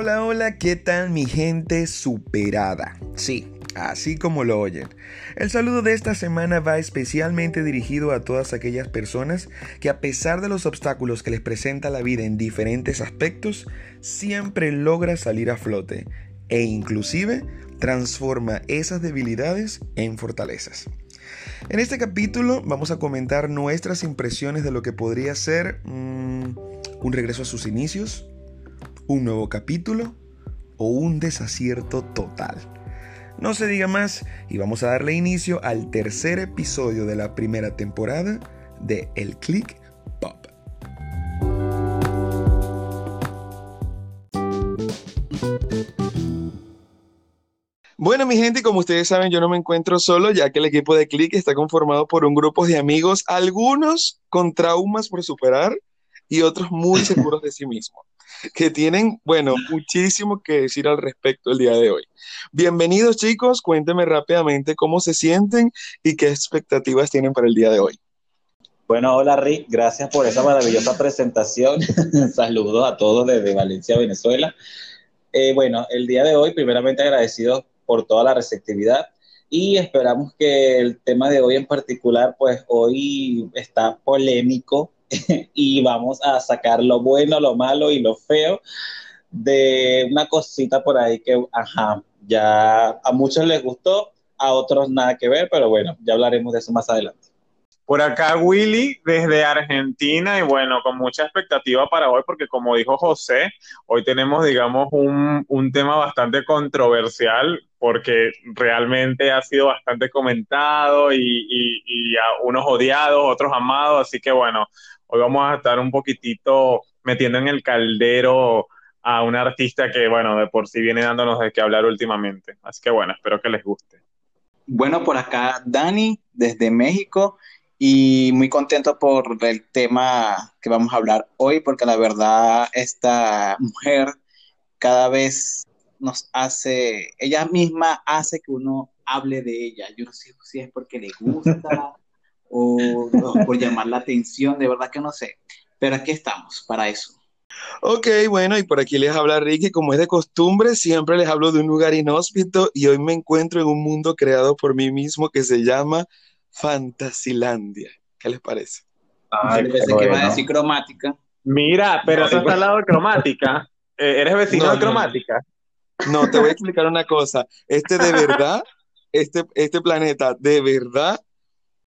Hola, hola, ¿qué tal mi gente superada? Sí, así como lo oyen. El saludo de esta semana va especialmente dirigido a todas aquellas personas que a pesar de los obstáculos que les presenta la vida en diferentes aspectos, siempre logra salir a flote e inclusive transforma esas debilidades en fortalezas. En este capítulo vamos a comentar nuestras impresiones de lo que podría ser mm, un regreso a sus inicios, un nuevo capítulo o un desacierto total. No se diga más y vamos a darle inicio al tercer episodio de la primera temporada de El Click Pop. Bueno, mi gente, como ustedes saben, yo no me encuentro solo, ya que el equipo de Click está conformado por un grupo de amigos, algunos con traumas por superar y otros muy seguros de sí mismos, que tienen, bueno, muchísimo que decir al respecto el día de hoy. Bienvenidos chicos, cuéntenme rápidamente cómo se sienten y qué expectativas tienen para el día de hoy. Bueno, hola Rick, gracias por esa maravillosa presentación. Saludos a todos desde Valencia, Venezuela. Eh, bueno, el día de hoy, primeramente agradecidos por toda la receptividad y esperamos que el tema de hoy en particular, pues hoy está polémico y vamos a sacar lo bueno, lo malo y lo feo de una cosita por ahí que, ajá, ya a muchos les gustó, a otros nada que ver, pero bueno, ya hablaremos de eso más adelante. Por acá Willy desde Argentina y bueno, con mucha expectativa para hoy porque como dijo José, hoy tenemos digamos un, un, tema bastante controversial porque realmente ha sido bastante comentado y, y, y a unos odiados, otros amados, así que bueno, hoy vamos a estar un poquitito metiendo en el caldero a un artista que bueno, de por sí viene dándonos de qué hablar últimamente. Así que bueno, espero que les guste. Bueno, por acá Dani desde México y muy contento por el tema que vamos a hablar hoy, porque la verdad esta mujer cada vez nos hace, ella misma hace que uno hable de ella. Yo no sé si es porque le gusta o, o por llamar la atención, de verdad que no sé. Pero aquí estamos para eso. Ok, bueno, y por aquí les habla Ricky, como es de costumbre, siempre les hablo de un lugar inhóspito y hoy me encuentro en un mundo creado por mí mismo que se llama Fantasilandia. ¿Qué les parece? Ay, Yo pensé que iba a decir cromática. Mira, pero eso está al lado de cromática. Eh, ¿Eres vecino no, de cromática? No, no, te voy a explicar una cosa. Este de verdad, este, este planeta de verdad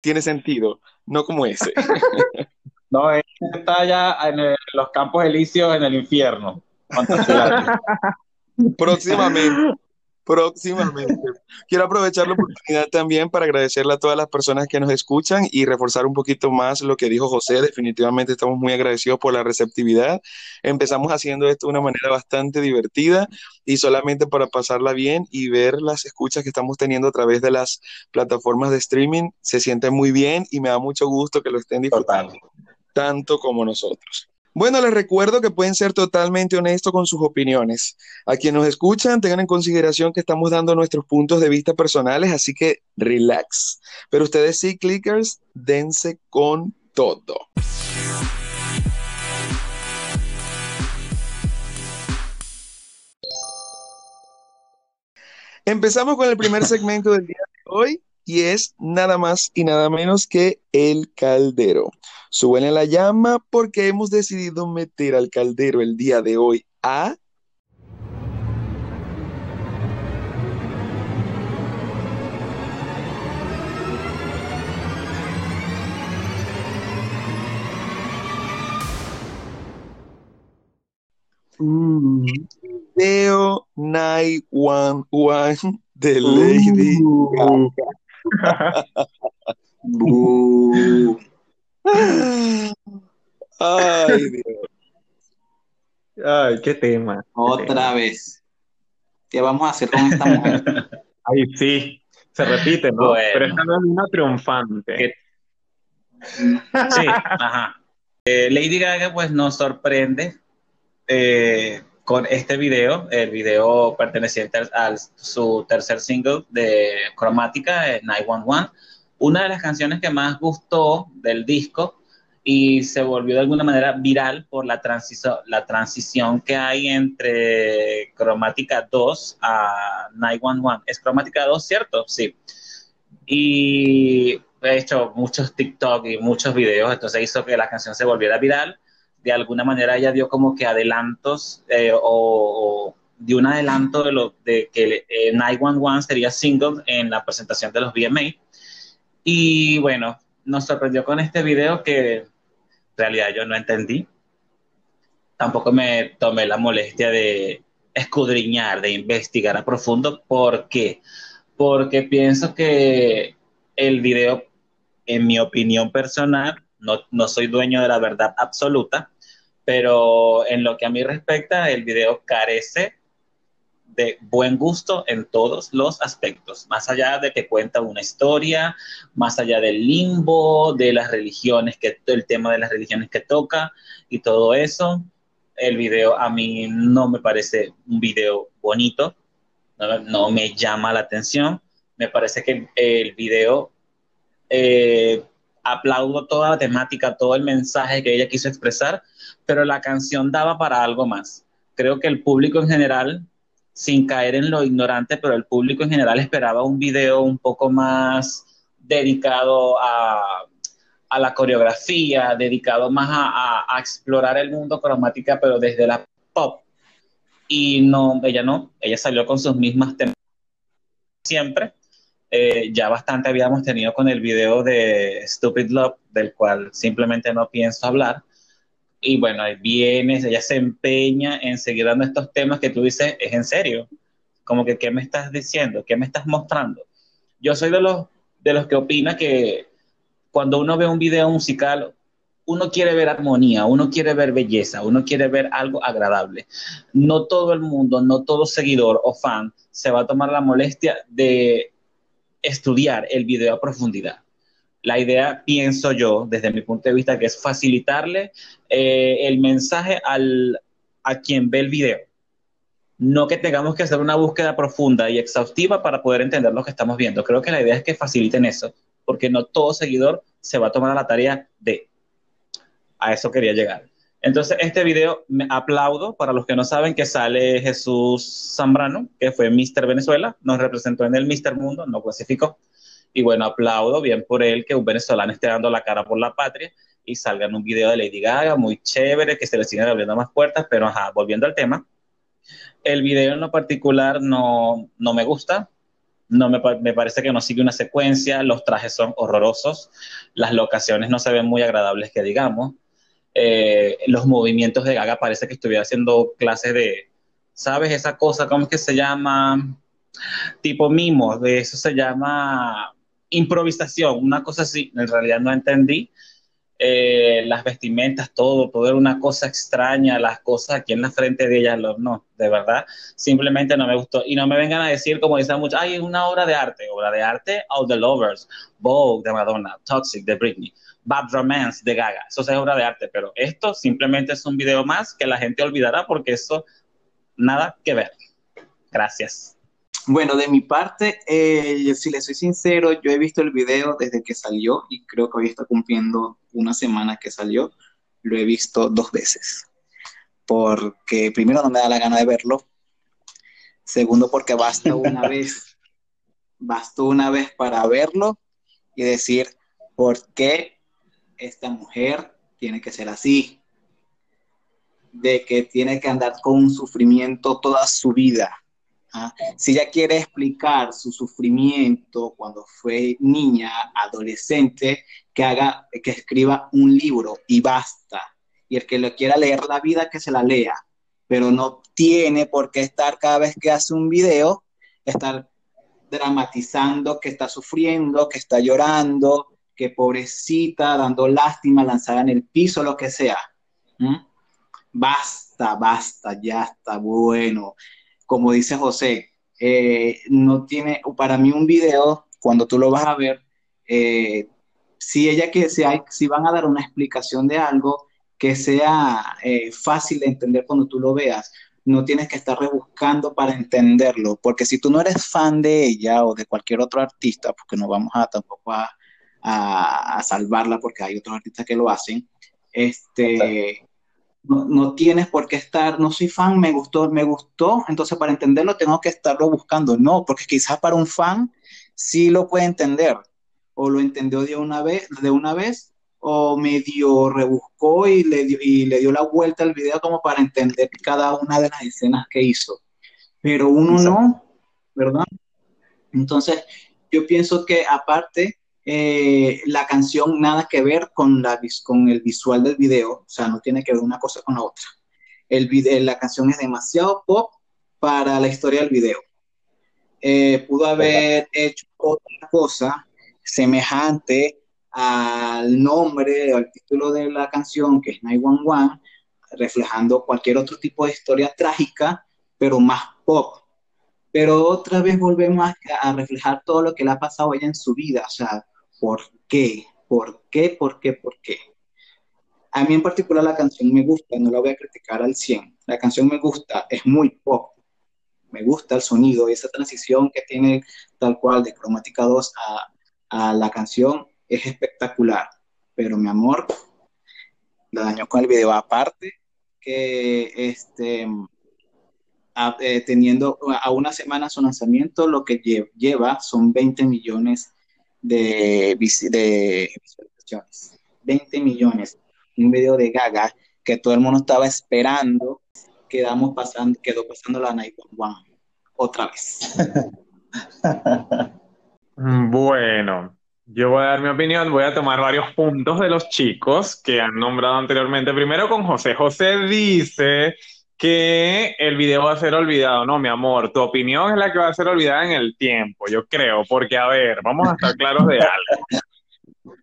tiene sentido, no como ese. No, este está ya en el, los campos elíseos en el infierno. Próximamente. Próximamente. Quiero aprovechar la oportunidad también para agradecerle a todas las personas que nos escuchan y reforzar un poquito más lo que dijo José. Definitivamente estamos muy agradecidos por la receptividad. Empezamos haciendo esto de una manera bastante divertida y solamente para pasarla bien y ver las escuchas que estamos teniendo a través de las plataformas de streaming. Se siente muy bien y me da mucho gusto que lo estén disfrutando, tanto como nosotros. Bueno, les recuerdo que pueden ser totalmente honestos con sus opiniones. A quienes nos escuchan, tengan en consideración que estamos dando nuestros puntos de vista personales, así que relax. Pero ustedes sí, clickers, dense con todo. Empezamos con el primer segmento del día de hoy y es nada más y nada menos que el caldero. Suben la llama porque hemos decidido meter al caldero el día de hoy a... Mm. Video 911 de Lady Gaga. Ay, Dios. Ay, qué tema. Otra qué tema. vez. ¿Qué vamos a hacer con esta mujer? Ay, sí, se repite, ¿no? Bueno. Pero esta no es una triunfante. Sí, ajá. Eh, Lady Gaga, pues nos sorprende eh, con este video, el video perteneciente a, a su tercer single de Cromática, 911 una de las canciones que más gustó del disco y se volvió de alguna manera viral por la, la transición que hay entre Cromática 2 a 911. Es Cromática 2, ¿cierto? Sí. Y he hecho muchos TikTok y muchos videos, entonces hizo que la canción se volviera viral. De alguna manera ella dio como que adelantos eh, o, dio un adelanto de, lo, de que eh, 911 sería single en la presentación de los VMA. Y bueno, nos sorprendió con este video que en realidad yo no entendí. Tampoco me tomé la molestia de escudriñar, de investigar a profundo. ¿Por qué? Porque pienso que el video, en mi opinión personal, no, no soy dueño de la verdad absoluta, pero en lo que a mí respecta, el video carece de buen gusto en todos los aspectos, más allá de que cuenta una historia, más allá del limbo, de las religiones, que el tema de las religiones que toca y todo eso. El video a mí no me parece un video bonito, no, me llama la atención. Me parece que el video eh, aplaudo toda la temática, todo el mensaje que ella quiso expresar, pero la canción daba para algo más. Creo que el público en general sin caer en lo ignorante, pero el público en general esperaba un video un poco más dedicado a, la coreografía, dedicado más a, explorar el mundo cromática, pero desde la pop. Y no, ella no, ella salió con sus mismas temas siempre. Eh, ya bastante habíamos tenido con el video de Stupid Love, del cual simplemente no pienso hablar y bueno, ahí vienes, ella se empeña en seguir dando estos temas que tú dices, es en serio. Como que, ¿qué me estás diciendo? ¿Qué me estás mostrando? Yo soy de los, de los que opina que cuando uno ve un video musical, uno quiere ver armonía, uno quiere ver belleza, uno quiere ver algo agradable. No todo el mundo, no todo seguidor o fan se va a tomar la molestia de estudiar el video a profundidad. La idea, pienso yo, desde mi punto de vista, que es facilitarle eh, el mensaje al, a quien ve el video. No que tengamos que hacer una búsqueda profunda y exhaustiva para poder entender lo que estamos viendo. Creo que la idea es que faciliten eso, porque no todo seguidor se va a tomar la tarea de. A eso quería llegar. Entonces, este video me aplaudo para los que no saben que sale Jesús Zambrano, que fue Mr. Venezuela, nos representó en el Mr. Mundo, no clasificó. Y bueno, aplaudo bien por él que un venezolano esté dando la cara por la patria y salga en un video de Lady Gaga, muy chévere, que se le sigan abriendo más puertas, pero ajá, volviendo al tema. El video en lo particular no, no me gusta, no me, me, parece que no sigue una secuencia, los trajes son horrorosos, las locaciones no se ven muy agradables que digamos, eh, los movimientos de Gaga parece que estuviera haciendo clases de, ¿sabes? Esa cosa, ¿cómo es que se llama? Tipo mimo, de eso se llama improvisación, una cosa así, en realidad no entendí. Eh, las vestimentas, todo, todo era una cosa extraña, las cosas aquí en la frente de ella, no, de verdad, simplemente no me gustó. Y no me vengan a decir, como dicen muchos, ay, es una obra de arte, obra de arte, All the Lovers, Vogue de Madonna, Toxic de Britney, Bad Romance de Gaga, eso es obra de arte, pero esto simplemente es un video más que la gente olvidará porque eso nada que ver. Gracias. Bueno, de mi parte, eh, si le soy sincero, yo he visto el video desde que salió y creo que hoy está cumpliendo una semana que salió. Lo he visto dos veces. Porque primero no me da la gana de verlo. Segundo, porque basta una vez. Bastó una vez para verlo y decir por qué esta mujer tiene que ser así. De que tiene que andar con un sufrimiento toda su vida Si ella quiere explicar su sufrimiento cuando fue niña, adolescente, que haga, que escriba un libro y basta. Y el que le quiera leer la vida, que se la lea. Pero no tiene por qué estar cada vez que hace un video, estar dramatizando que está sufriendo, que está llorando, que pobrecita, dando lástima, lanzada en el piso, lo que sea. Basta, basta, ya está bueno como dice José, eh, no tiene, para mí un video, cuando tú lo vas a ver, eh, si ella que sea, si van a dar una explicación de algo que sea eh, fácil de entender cuando tú lo veas, no tienes que estar rebuscando para entenderlo, porque si tú no eres fan de ella o de cualquier otro artista, porque no vamos a tampoco a, a salvarla porque hay otros artistas que lo hacen, Este, no, tienes por qué estar, no soy fan, me gustó, me gustó, entonces para entenderlo tengo que estarlo buscando. No, porque quizás para un fan sí lo puede entender, o lo entendió de una vez, de una vez, o medio rebuscó y le dio, y le dio la vuelta al video como para entender cada una de las escenas que hizo. Pero uno no, ¿verdad? Entonces, yo pienso que aparte eh, la canción nada que ver con, la, con el visual del video, o sea, no tiene que ver una cosa con la otra. El video, la canción es demasiado pop para la historia del video. Eh, pudo haber hecho otra cosa semejante al nombre o al título de la canción, que es 911, reflejando cualquier otro tipo de historia trágica, pero más pop. Pero otra vez volvemos a, a reflejar todo lo que le ha pasado a ella en su vida, o sea, ¿Por qué? ¿Por qué? ¿Por qué? ¿Por qué? A mí en particular la canción me gusta, no la voy a criticar al 100. La canción me gusta, es muy pop. Me gusta el sonido y esa transición que tiene tal cual de cromática 2 a, la canción es espectacular. Pero mi amor, la dañó con el video aparte que este eh, teniendo a una semana su lanzamiento, lo que lleva son 20 millones de, de visualizaciones. 20 millones. Un video de Gaga que todo el mundo estaba esperando. Quedamos pasando, quedó pasando la Night One otra vez. Bueno, yo voy a dar mi opinión, voy a tomar varios puntos de los chicos que han nombrado anteriormente. Primero con José. José dice que el video va a ser olvidado. No, mi amor, tu opinión es la que va a ser olvidada en el tiempo, yo creo, porque a ver, vamos a estar claros de algo.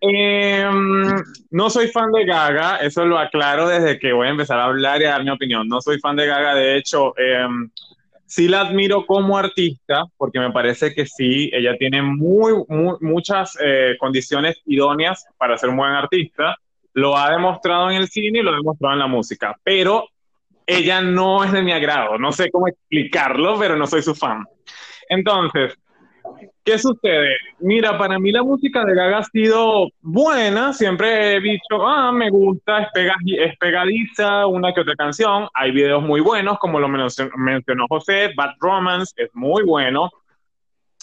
Em, no soy fan de Gaga, eso lo aclaro desde que voy a empezar a hablar y a dar mi opinión. No soy fan de Gaga, de hecho, em, sí la admiro como artista, porque me parece que sí, ella tiene muy, muchas eh, condiciones idóneas para ser un buen artista. Lo ha demostrado en el cine y lo ha demostrado en la música, pero ella no es de mi agrado. No sé cómo explicarlo, pero no soy su fan. Entonces, ¿qué sucede? Mira, para mí la música de Gaga ha sido buena. Siempre he dicho, ah, me gusta, es, pegadiza, una que otra canción. Hay videos muy buenos, como lo mencionó José. Bad Romance es muy bueno.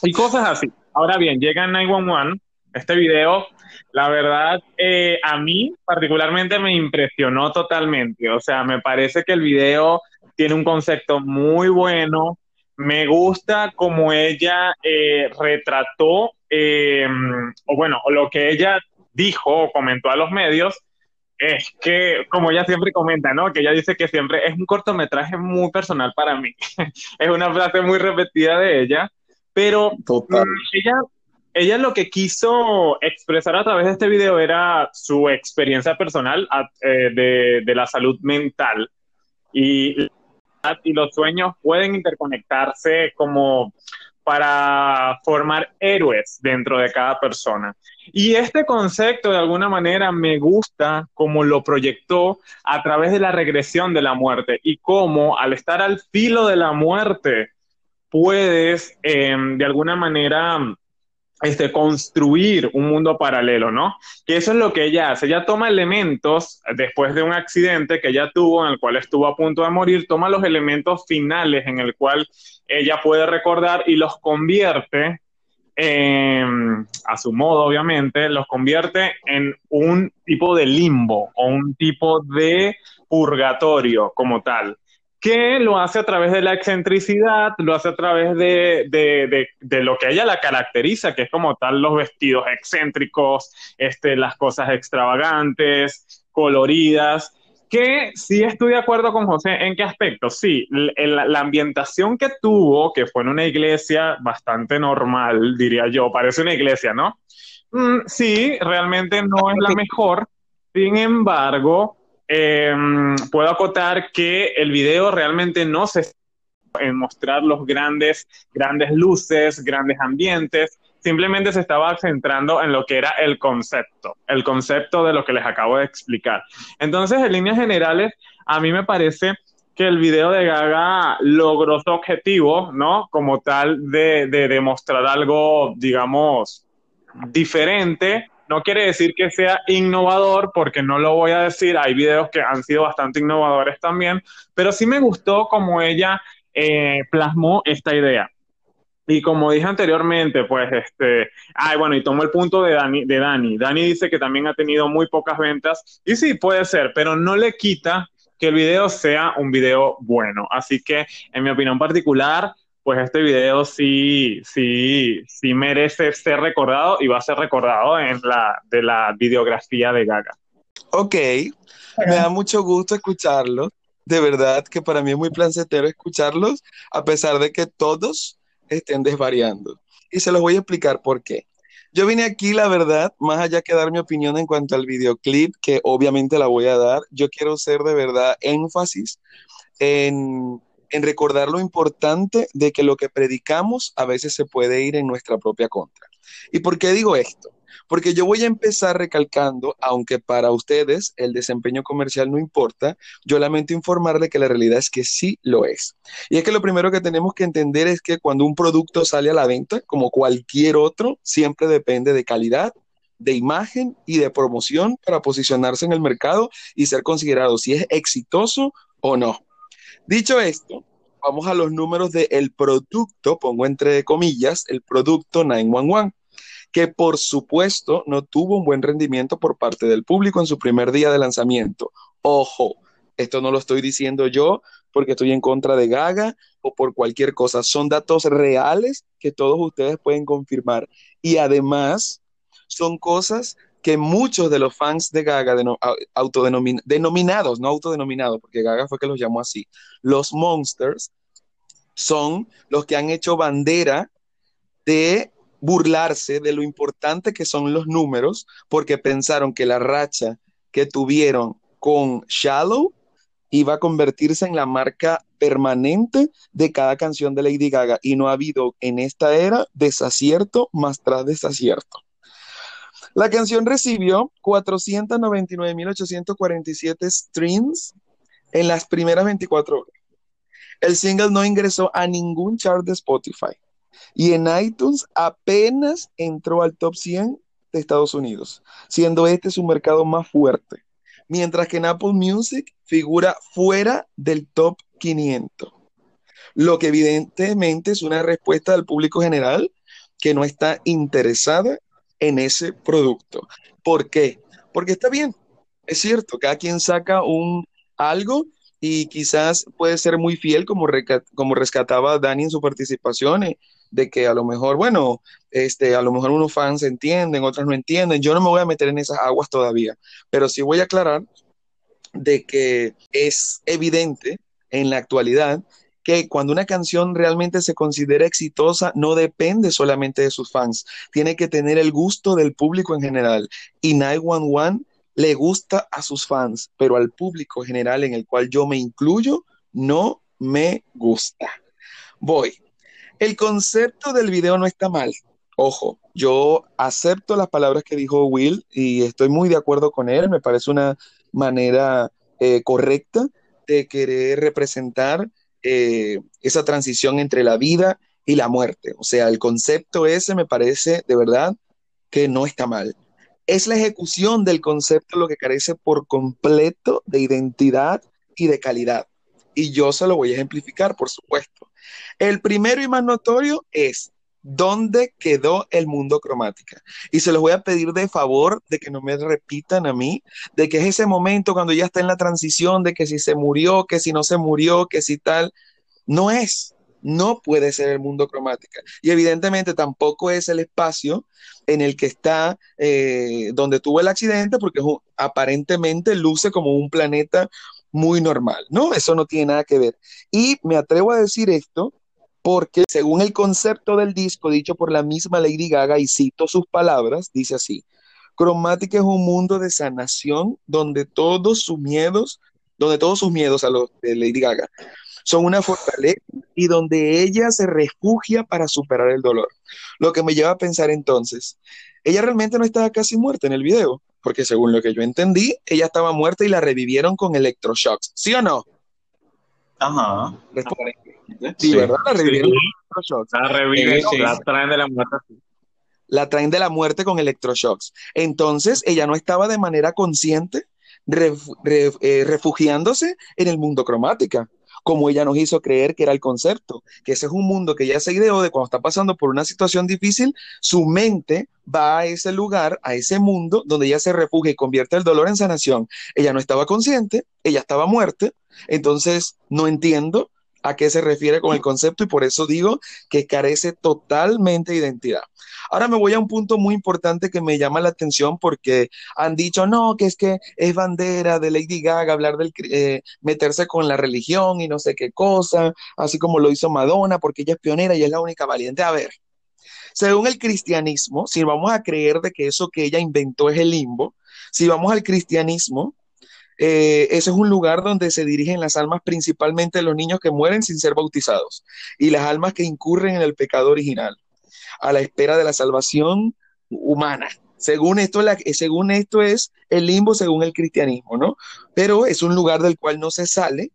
Y cosas así. Ahora bien, llega 911 este video, la verdad, eh, a mí particularmente me impresionó totalmente. O sea, me parece que el video tiene un concepto muy bueno. Me gusta como ella eh, retrató, eh, o bueno, lo que ella dijo o comentó a los medios, es que, como ella siempre comenta, ¿no? Que ella dice que siempre es un cortometraje muy personal para mí. es una frase muy repetida de ella, pero mm, ella ella lo que quiso expresar a través de este video era su experiencia personal eh, de, la salud mental y, y los sueños pueden interconectarse como para formar héroes dentro de cada persona. Y este concepto de alguna manera me gusta como lo proyectó a través de la regresión de la muerte y cómo al estar al filo de la muerte puedes em, de alguna manera este, construir un mundo paralelo, ¿no? Que eso es lo que ella hace. Ella toma elementos después de un accidente que ella tuvo, en el cual estuvo a punto de morir, toma los elementos finales en el cual ella puede recordar y los convierte, a su modo obviamente, los convierte en un tipo de limbo o un tipo de purgatorio como tal que lo hace a través de la excentricidad, lo hace a través de, de, de, lo que ella la caracteriza, que es como tal los vestidos excéntricos, este, las cosas extravagantes, coloridas, que sí estoy de acuerdo con José, ¿en qué aspecto? Sí, la, la ambientación que tuvo, que fue en una iglesia bastante normal, diría yo, parece una iglesia, ¿no? Mm, sí, realmente no es la mejor, sin embargo, Em, puedo acotar que el video realmente no se en mostrar los grandes, grandes luces, grandes ambientes, simplemente se estaba centrando en lo que era el concepto, el concepto de lo que les acabo de explicar. Entonces, en líneas generales, a mí me parece que el video de Gaga logró su objetivo, ¿no? Como tal de, de demostrar algo, digamos, diferente no quiere decir que sea innovador, porque no lo voy a decir, hay videos que han sido bastante innovadores también, pero sí me gustó como ella eh, plasmó esta idea. Y como dije anteriormente, pues este, ay, bueno, y tomo el punto de Dani, de Dani. Dani dice que también ha tenido muy pocas ventas, y sí, puede ser, pero no le quita que el video sea un video bueno. Así que, en mi opinión particular, pues este video sí, sí, sí merece ser recordado y va a ser recordado en la de la videografía de Gaga. Ok, me da mucho gusto escucharlo. De verdad que para mí es muy placentero escucharlos, a pesar de que todos estén desvariando. Y se los voy a explicar por qué. Yo vine aquí, la verdad, más allá que dar mi opinión en cuanto al videoclip, que obviamente la voy a dar, yo quiero hacer de verdad énfasis en, en recordar lo importante de que lo que predicamos a veces se puede ir en nuestra propia contra. ¿Y por qué digo esto? Porque yo voy a empezar recalcando, aunque para ustedes el desempeño comercial no importa, yo lamento informarle que la realidad es que sí lo es. Y es que lo primero que tenemos que entender es que cuando un producto sale a la venta, como cualquier otro, siempre depende de calidad, de imagen y de promoción para posicionarse en el mercado y ser considerado si es exitoso o no. Dicho esto, vamos a los números del producto, pongo entre comillas, el producto 911 que por supuesto no tuvo un buen rendimiento por parte del público en su primer día de lanzamiento. Ojo, esto no lo estoy diciendo yo porque estoy en contra de Gaga o por cualquier cosa. Son datos reales que todos ustedes pueden confirmar. Y además son cosas que muchos de los fans de Gaga, autodenominados, no autodenominados, porque Gaga fue que los llamó así, los Monsters, son los que han hecho bandera de burlarse de lo importante que son los números, porque pensaron que la racha que tuvieron con Shallow iba a convertirse en la marca permanente de cada canción de Lady Gaga y no ha habido en esta era desacierto más tras desacierto. La canción recibió 499.847 streams en las primeras 24 horas. El single no ingresó a ningún chart de Spotify. Y en iTunes apenas entró al top 100 de Estados Unidos, siendo este su mercado más fuerte, mientras que en Apple Music figura fuera del top 500, lo que evidentemente es una respuesta del público general que no está interesada en ese producto. ¿Por qué? Porque está bien, es cierto, cada quien saca un algo y quizás puede ser muy fiel como, como rescataba Dani en su participación eh, de que a lo mejor, bueno, este, a lo mejor unos fans entienden, otros no entienden. Yo no me voy a meter en esas aguas todavía, pero sí voy a aclarar de que es evidente en la actualidad que cuando una canción realmente se considera exitosa, no depende solamente de sus fans, tiene que tener el gusto del público en general. Y 911 le gusta a sus fans, pero al público general en el cual yo me incluyo, no me gusta. Voy. El concepto del video no está mal. Ojo, yo acepto las palabras que dijo Will y estoy muy de acuerdo con él. Me parece una manera eh, correcta de querer representar eh, esa transición entre la vida y la muerte. O sea, el concepto ese me parece de verdad que no está mal. Es la ejecución del concepto lo que carece por completo de identidad y de calidad. Y yo se lo voy a ejemplificar, por supuesto. El primero y más notorio es ¿Dónde quedó el mundo cromática? Y se los voy a pedir de favor de que no me repitan a mí, de que es ese momento cuando ya está en la transición, de que si se murió, que si no se murió, que si tal. No es, no puede ser el mundo cromática. Y evidentemente tampoco es el espacio en el que está, eh, donde tuvo el accidente, porque aparentemente luce como un planeta muy normal, ¿no? Eso no tiene nada que ver. Y me atrevo a decir esto porque según el concepto del disco dicho por la misma Lady Gaga, y cito sus palabras, dice así, Cromática es un mundo de sanación donde todos sus miedos, donde todos sus miedos a los de Lady Gaga son una fortaleza y donde ella se refugia para superar el dolor. Lo que me lleva a pensar entonces, ella realmente no estaba casi muerta en el video, porque según lo que yo entendí, ella estaba muerta y la revivieron con electroshocks, ¿sí o no? Ajá. Sí, ¿verdad? La revivieron La reviven, la traen de la muerte. la traen de la muerte con electroshocks. Entonces, ella no estaba de manera consciente eh, refugiándose en el mundo cromática, como ella nos hizo creer que era el concepto, que ese es un mundo que ella se ideó de cuando está pasando por una situación difícil, su mente va a ese lugar, a ese mundo donde ella se refugia y convierte el dolor en sanación. Ella no estaba consciente, ella estaba muerta, entonces no entiendo a qué se refiere con el concepto y por eso digo que carece totalmente de identidad. Ahora me voy a un punto muy importante que me llama la atención porque han dicho, no, que es que es bandera de Lady Gaga hablar del, eh, meterse con la religión y no sé qué cosa, así como lo hizo Madonna, porque ella es pionera y es la única valiente. A ver, según el cristianismo, si vamos a creer de que eso que ella inventó es el limbo, si vamos al cristianismo, eh, ese es un lugar donde se dirigen las almas principalmente los niños que mueren sin ser bautizados y las almas que incurren en el pecado original a la espera de la salvación humana. Según esto, la, según esto es el limbo según el cristianismo, ¿no? Pero es un lugar del cual no se sale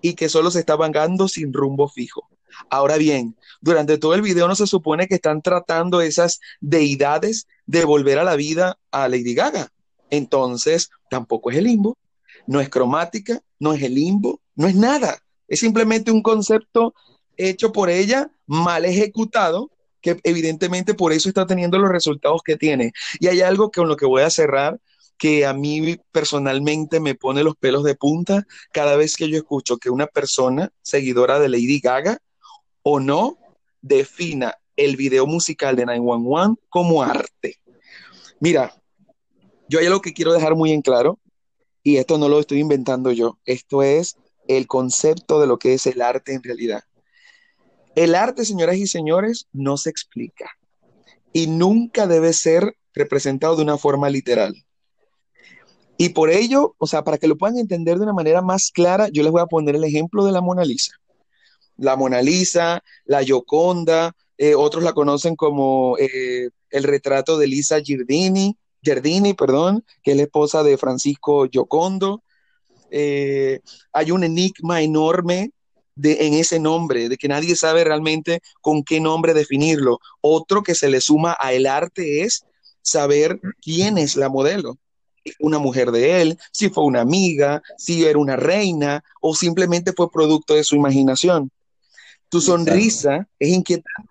y que solo se está vagando sin rumbo fijo. Ahora bien, durante todo el video no se supone que están tratando esas deidades de volver a la vida a Lady Gaga. Entonces, tampoco es el limbo, no es cromática, no es el limbo, no es nada. Es simplemente un concepto hecho por ella, mal ejecutado, evidentemente por eso está teniendo los resultados que tiene. Y hay algo con lo que voy a cerrar que a mí personalmente me pone los pelos de punta cada vez que yo escucho que una persona seguidora de Lady Gaga o no defina el video musical de 911 como arte. Mira, yo hay algo que quiero dejar muy en claro y esto no lo estoy inventando yo, esto es el concepto de lo que es el arte en realidad. El arte, señoras y señores, no se explica y nunca debe ser representado de una forma literal. Y por ello, o sea, para que lo puedan entender de una manera más clara, yo les voy a poner el ejemplo de la Mona Lisa. La Mona Lisa, la Gioconda, eh, otros la conocen como eh, el retrato de Lisa Giardini, Giardini, perdón, que es la esposa de Francisco Giocondo. Eh, hay un enigma enorme en ese nombre, de que nadie sabe realmente con qué nombre definirlo. Otro que se le suma a el arte es saber quién es la modelo. Una mujer de él, si fue una amiga, si era una reina o simplemente fue producto de su imaginación. Tu sonrisa es inquietante.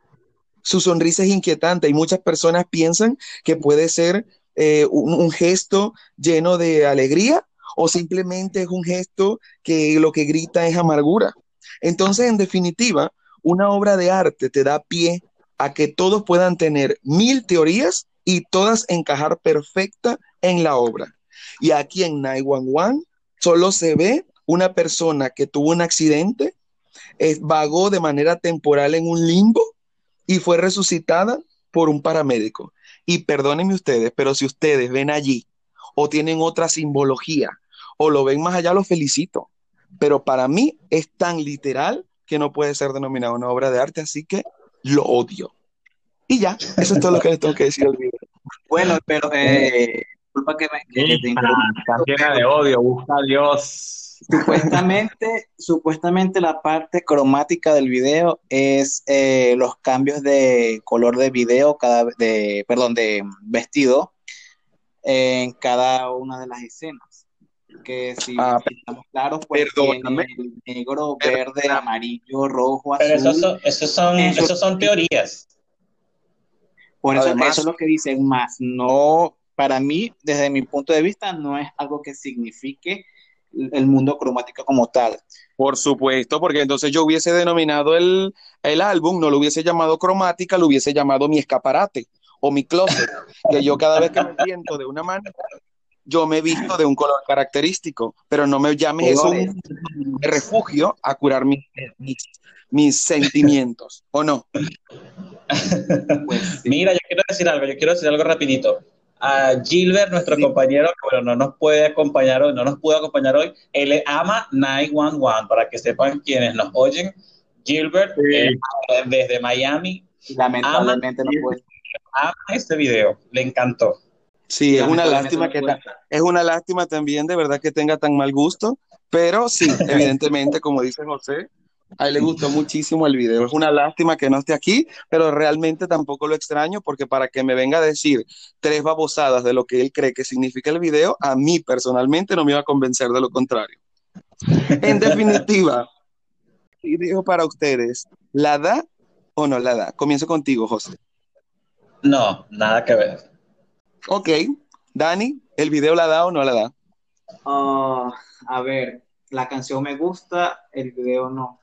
Su sonrisa es inquietante y muchas personas piensan que puede ser eh, un gesto lleno de alegría o simplemente es un gesto que lo que grita es amargura. Entonces, en definitiva, una obra de arte te da pie a que todos puedan tener mil teorías y todas encajar perfecta en la obra. Y aquí en 911 solo se ve una persona que tuvo un accidente, vagó de manera temporal en un limbo y fue resucitada por un paramédico. Y perdónenme ustedes, pero si ustedes ven allí o tienen otra simbología o lo ven más allá, lo felicito pero para mí es tan literal que no puede ser denominado una obra de arte, así que lo odio. Y ya, eso es todo lo que les tengo que decir al video. Bueno, pero eh, disculpa que me que Está llena de odio, busca a Dios. Supuestamente, supuestamente la parte cromática del video es eh, los cambios de color de video, cada, de, perdón, de vestido en cada una de las escenas que si ah, estamos claros, pues tiene negro, verde, amarillo, rojo, azul. Pero eso son, eso, son, teorías. Por eso, eso es lo que dicen más. No, para mí, desde mi punto de vista, no es algo que signifique el mundo cromático como tal. Por supuesto, porque entonces yo hubiese denominado el, el álbum, no lo hubiese llamado cromática, lo hubiese llamado mi escaparate o mi closet, que yo cada vez que me siento de una manera, yo me he visto de un color característico, pero no me llames eso un refugio a curar mis, mis, sentimientos, ¿o no? Pues Mira, yo quiero decir algo, yo quiero decir algo rapidito. A Gilbert, nuestro compañero, que bueno, no nos puede acompañar hoy, no nos pudo acompañar hoy, él ama 911, para que sepan quienes nos oyen. Gilbert, eh, desde Miami, lamentablemente no puede. Ama este video, le encantó. Sí, es una lástima que es una lástima también de verdad que tenga tan mal gusto, pero sí, evidentemente, como dice José, A él le gustó muchísimo el video. Es una lástima que no esté aquí, pero realmente tampoco lo extraño porque para que me venga a decir tres babosadas de lo que él cree que significa el video, a mí personalmente no me iba a convencer de lo contrario. En definitiva, video para ustedes, ¿la da o no la da? Comienzo contigo, José. No, nada que ver. Ok, Dani, ¿el video la da o no la da? Ah, a ver, la canción me gusta, el video no.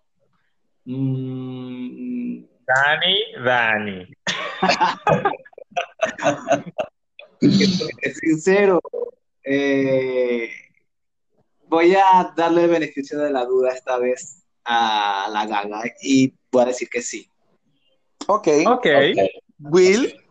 Mm. Dani, Dani. Sincero, eh, voy a darle el beneficio de la duda esta vez a la gaga y voy a decir que sí. Ok. Ok. okay. Will.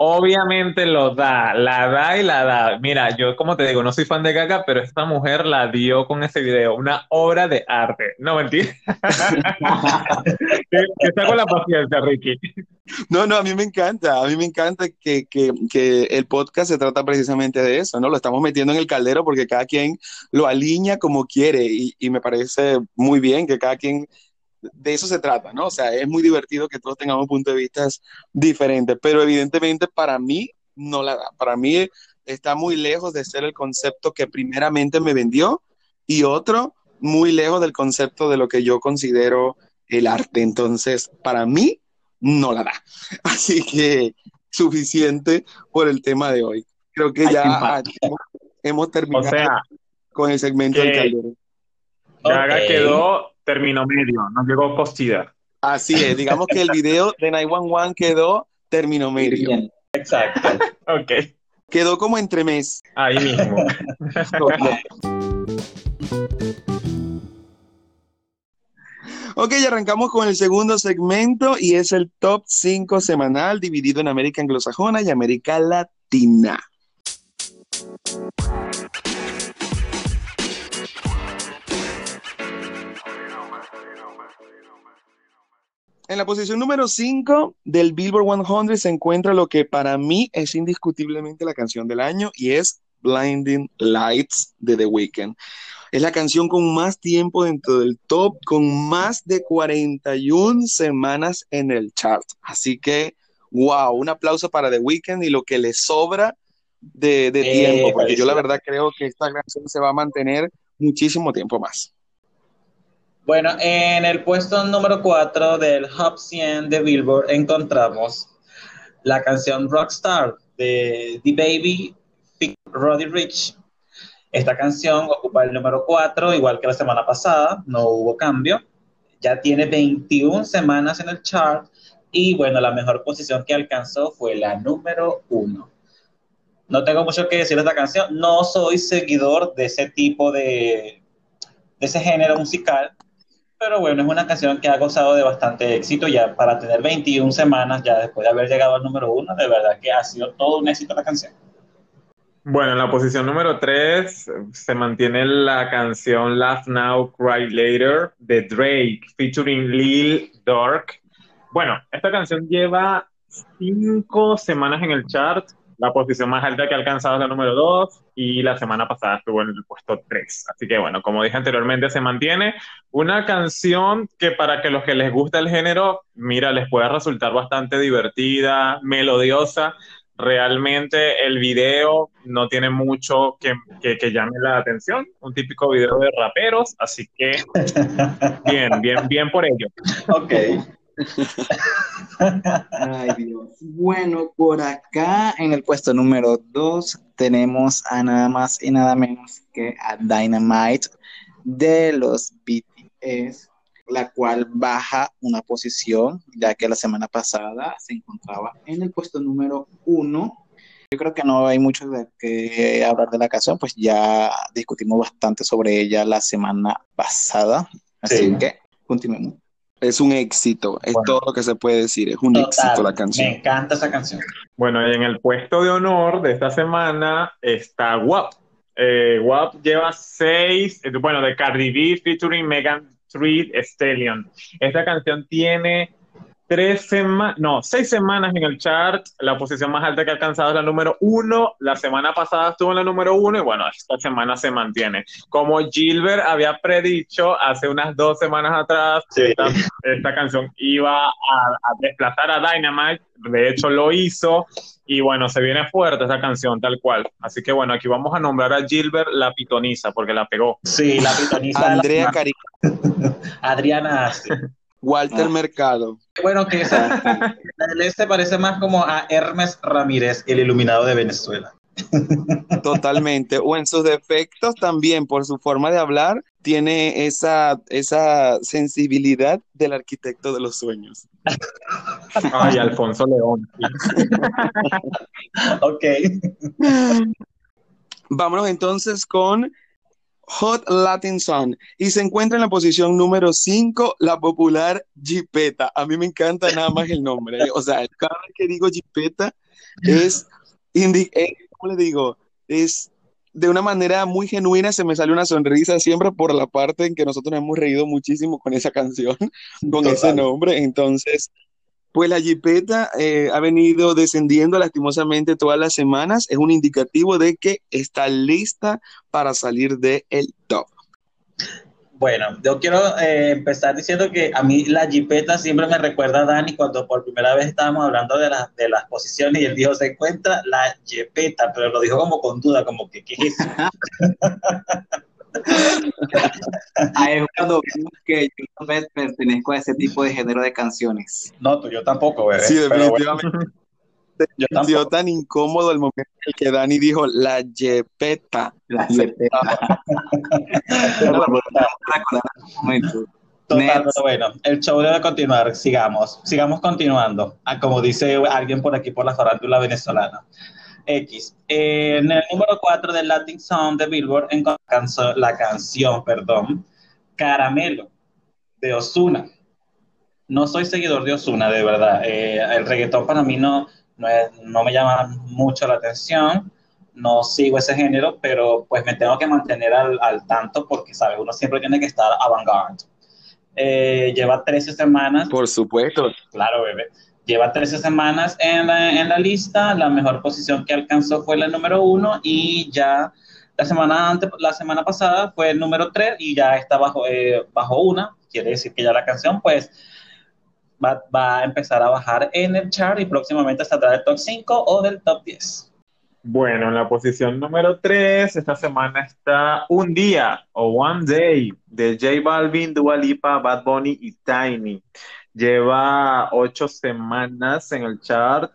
Obviamente lo da, la da y la da. Mira, yo como te digo, no soy fan de Gaga, pero esta mujer la dio con ese video, una obra de arte. No, mentira. está con la paciencia, Ricky. No, no, a mí me encanta, a mí me encanta que, que, que, el podcast se trata precisamente de eso, ¿no? Lo estamos metiendo en el caldero porque cada quien lo alinea como quiere y, y me parece muy bien que cada quien de eso se trata, ¿no? O sea, es muy divertido que todos tengamos puntos de vista diferentes, pero evidentemente para mí no la da. Para mí está muy lejos de ser el concepto que primeramente me vendió y otro muy lejos del concepto de lo que yo considero el arte. Entonces, para mí no la da. Así que suficiente por el tema de hoy. Creo que ya hemos, terminado con el segmento del caldero. Okay. quedó término medio, no llegó costida. Así es, digamos que el video de 911 quedó término medio. Exacto. ok. Quedó como entremés. Ahí mismo. ok, y arrancamos con el segundo segmento y es el top 5 semanal dividido en América anglosajona y América latina. En la posición número 5 del Billboard 100 se encuentra lo que para mí es indiscutiblemente la canción del año y es Blinding Lights de The Weeknd. Es la canción con más tiempo dentro del top, con más de 41 semanas en el chart. Así que, wow, un aplauso para The Weeknd y lo que le sobra de, eh, tiempo, porque yo la verdad creo que esta canción se va a mantener muchísimo tiempo más. Bueno, en el puesto número 4 del Hop 100 de Billboard encontramos la canción Rockstar de The Baby Roddy Rich. Esta canción ocupa el número 4, igual que la semana pasada, no hubo cambio. Ya tiene 21 semanas en el chart y bueno, la mejor posición que alcanzó fue la número 1. No tengo mucho que decir de esta canción, no soy seguidor de ese tipo de, de ese género musical, pero bueno, es una canción que ha gozado de bastante éxito ya para tener 21 semanas ya después de haber llegado al número uno, de verdad que ha sido todo un éxito la canción. Bueno, en la posición número 3 se mantiene la canción Laugh Now, Cry Later de Drake, featuring Lil Durk. Bueno, esta canción lleva cinco semanas en el chart la posición más alta que ha alcanzado es la número 2 y la semana pasada estuvo en el puesto 3. Así que bueno, como dije anteriormente, se mantiene una canción que para que los que les gusta el género, mira, les puede resultar bastante divertida, melodiosa. Realmente el video no tiene mucho que, que, llame la atención, un típico video de raperos, así que bien, bien, bien por ello. Ok. Ay, Dios. Bueno, por acá en el puesto número 2 tenemos a nada más y nada menos que a Dynamite de los BTS, la cual baja una posición, ya que la semana pasada se encontraba en el puesto número 1. Yo creo que no hay mucho de que hablar de la canción, pues ya discutimos bastante sobre ella la semana pasada. Así que continuemos. Es un éxito, es todo lo que se puede decir, es un éxito la canción. Me encanta esa canción. Bueno, y en el puesto de honor de esta semana está WAP. Eh, WAP lleva seis, eh, bueno, de Cardi B featuring Megan Street Stallion. Esta canción tiene tres semanas, no, seis semanas en el chart. La posición más alta que ha alcanzado es la número uno. La semana pasada estuvo en la número uno y bueno, esta semana se mantiene. Como Gilbert había predicho hace unas dos semanas atrás, esta, canción iba a, a, desplazar a Dynamite. De hecho, lo hizo. Y bueno, se viene fuerte esa canción, tal cual. Así que bueno, aquí vamos a nombrar a Gilbert la pitoniza, porque la pegó. Sí, la pitoniza. Andrea Cari. Adriana Walter ah. Mercado. Bueno, que esa, este parece más como a Hermes Ramírez, el iluminado de Venezuela. Totalmente. O en sus defectos también, por su forma de hablar, tiene esa, esa sensibilidad del arquitecto de los sueños. Ay, Alfonso León. ok. Vámonos entonces con Hot Latin Song y se encuentra en la posición número 5 la popular Jipeta. A mí me encanta nada más el nombre. ¿eh? O sea, cada vez que digo Jipeta es, eh, ¿cómo le digo? Es de una manera muy genuina, se me sale una sonrisa siempre por la parte en que nosotros nos hemos reído muchísimo con esa canción, con ese nombre. Entonces, pues la jipeta eh, ha venido descendiendo lastimosamente todas las semanas. Es un indicativo de que está lista para salir del el top. Bueno, yo quiero eh, empezar diciendo que a mí la jipeta siempre me recuerda a Dani cuando por primera vez estábamos hablando de, de las posiciones y él dijo, se encuentra la jipeta, pero lo dijo como con duda, como que, ¿qué es eso? Ahí es cuando vimos que yo no pertenezco a ese tipo de género de canciones. No, tú, yo tampoco, bebé. Sí, definitivamente. Yo dio tan incómodo el momento en que Dani dijo la jepeta. La jepeta. Total, pero bueno, el show debe continuar, sigamos, sigamos continuando, ah, como dice alguien por aquí por la farándula venezolana. X. en el número 4 del Latin Song de Billboard alcanzó la canción, perdón, Caramelo de Osuna. No soy seguidor de Osuna, de verdad. Eh, el reggaetón para mí no, no, me llama mucho la atención. No sigo ese género, pero pues me tengo que mantener al, tanto porque, ¿sabes? Uno siempre tiene que estar avant-garde. Eh, lleva 13 semanas. Por supuesto. Claro, bebé Lleva 13 semanas en la, lista, la mejor posición que alcanzó fue la número uno y ya la semana, antes, la semana pasada fue el número 3 y ya está bajo, eh, bajo una, quiere decir que ya la canción pues va, va, a empezar a bajar en el chart y próximamente saldrá del top 5 o del top 10. Bueno, en la posición número 3 esta semana está Un Día o One Day de J Balvin, Dua Lipa, Bad Bunny y Tiny. Lleva ocho semanas en el chart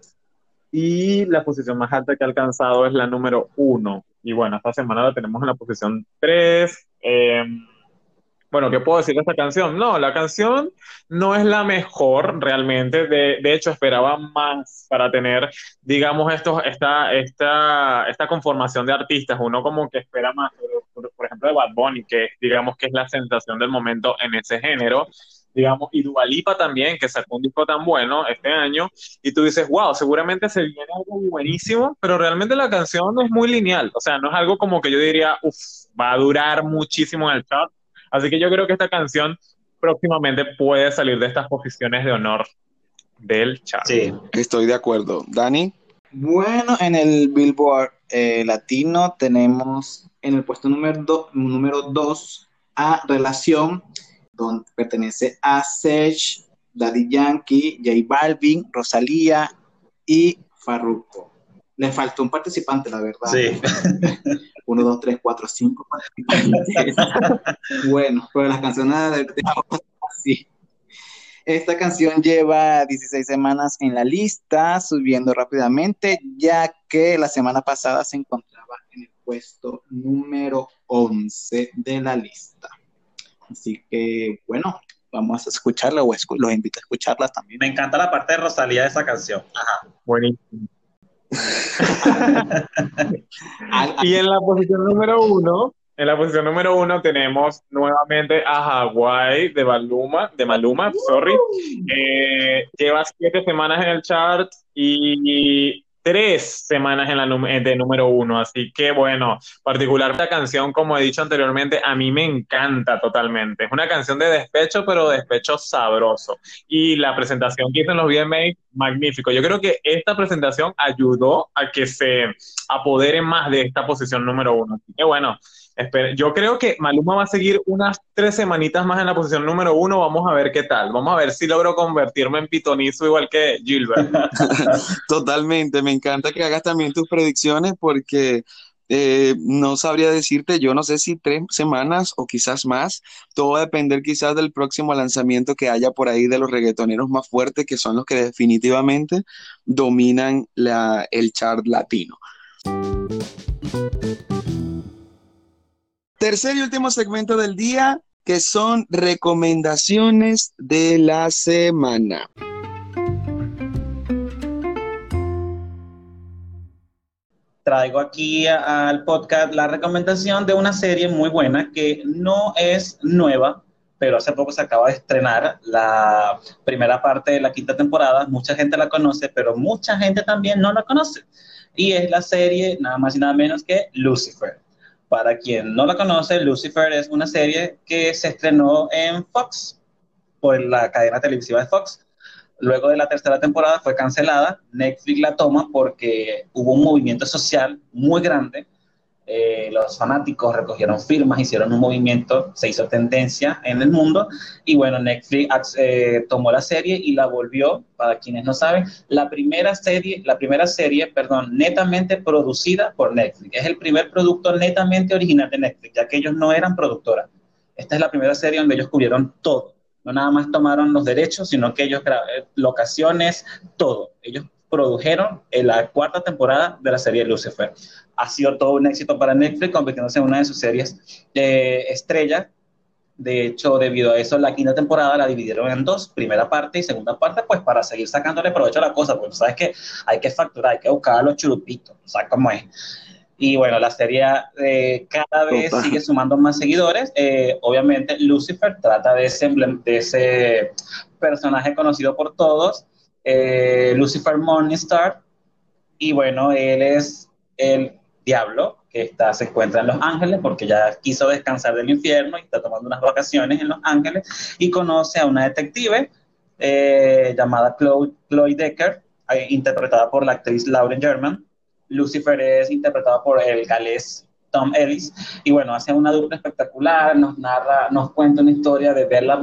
y la posición más alta que ha alcanzado es la número uno. Y bueno, esta semana la tenemos en la posición tres. Em, bueno, ¿qué puedo decir de esta canción? No, la canción no es la mejor realmente. De, de hecho, esperaba más para tener, digamos, esto, esta, esta, esta conformación de artistas. Uno como que espera más, por, por ejemplo, de Bad Bunny, que digamos que es la sensación del momento en ese género digamos, y Dualipa también, que sacó un disco tan bueno este año, y tú dices, wow, seguramente se viene algo buenísimo, pero realmente la canción es muy lineal, o sea, no es algo como que yo diría, uff, va a durar muchísimo en el chart, así que yo creo que esta canción próximamente puede salir de estas posiciones de honor del chart. Sí, estoy de acuerdo. Dani. Bueno, en el Billboard eh, latino tenemos en el puesto número 2 número a Relación donde pertenece a Sech, Daddy Yankee, J Balvin, Rosalía y Farruko. Le faltó un participante, la verdad. Sí. Uno, dos, tres, cuatro, cinco participantes. bueno, pero las canciones de, así. Esta canción lleva 16 semanas en la lista, subiendo rápidamente, ya que la semana pasada se encontraba en el puesto número 11 de la lista. Así que, bueno, vamos a escucharla o los invito a escucharla también. Me encanta la parte de Rosalía de esa canción. Ajá. Buenísimo. y en la posición número uno, en la posición número uno tenemos nuevamente a Hawaii de Maluma, de Maluma, sorry. Eh, lleva siete semanas en el chart y tres semanas en la de número uno. Así que bueno, particular esta canción, como he dicho anteriormente, a mí me encanta totalmente. Es una canción de despecho, pero despecho sabroso. Y la presentación que hizo en los VMA, magnífico. Yo creo que esta presentación ayudó a que se apodere más de esta posición número uno. Así que bueno, yo creo que Maluma va a seguir unas tres semanitas más en la posición número uno. Vamos a ver qué tal. Vamos a ver si logro convertirme en pitonizo igual que Gilbert. Totalmente. Me encanta que hagas también tus predicciones porque eh, no sabría decirte, yo no sé si tres semanas o quizás más. Todo va a depender quizás del próximo lanzamiento que haya por ahí de los reggaetoneros más fuertes, que son los que definitivamente dominan la, el chart latino. Tercer y último segmento del día, que son recomendaciones de la semana. Traigo aquí al podcast la recomendación de una serie muy buena que no es nueva, pero hace poco se acaba de estrenar la primera parte de la quinta temporada. Mucha gente la conoce, pero mucha gente también no la conoce. Y es la serie nada más y nada menos que Lucifer. Para quien no la conoce, Lucifer es una serie que se estrenó en Fox, por la cadena televisiva de Fox. Luego de la tercera temporada fue cancelada. Netflix la toma porque hubo un movimiento social muy grande eh, los fanáticos recogieron firmas, hicieron un movimiento, se hizo tendencia en el mundo y bueno, Netflix eh, tomó la serie y la volvió, para quienes no saben, la primera serie, la primera serie, perdón, netamente producida por Netflix. Es el primer producto netamente original de Netflix, ya que ellos no eran productora. Esta es la primera serie donde ellos cubrieron todo. No nada más tomaron los derechos, sino que ellos eh, locaciones, todo. Ellos produjeron en la cuarta temporada de la serie Lucifer ha sido todo un éxito para Netflix, convirtiéndose en una de sus series de estrella. De hecho, debido a eso, la quinta temporada la dividieron en dos, primera parte y segunda parte, pues para seguir sacándole provecho a la cosa, porque sabes que hay que facturar, hay que buscar a los churupitos, ¿sabes cómo es? Y bueno, la serie eh, cada vez sigue sumando más seguidores. Eh, obviamente, Lucifer trata de ese, de ese personaje conocido por todos, eh, Lucifer Morningstar. Y bueno, él es el diablo, que está, se encuentra en Los Ángeles porque ya quiso descansar del infierno y está tomando unas vacaciones en Los Ángeles y conoce a una detective eh, llamada Chloe, Decker, eh, interpretada por la actriz Lauren German. Lucifer es interpretada por el galés Tom Ellis y bueno, hace una dupla espectacular, nos narra, nos cuenta una historia de ver la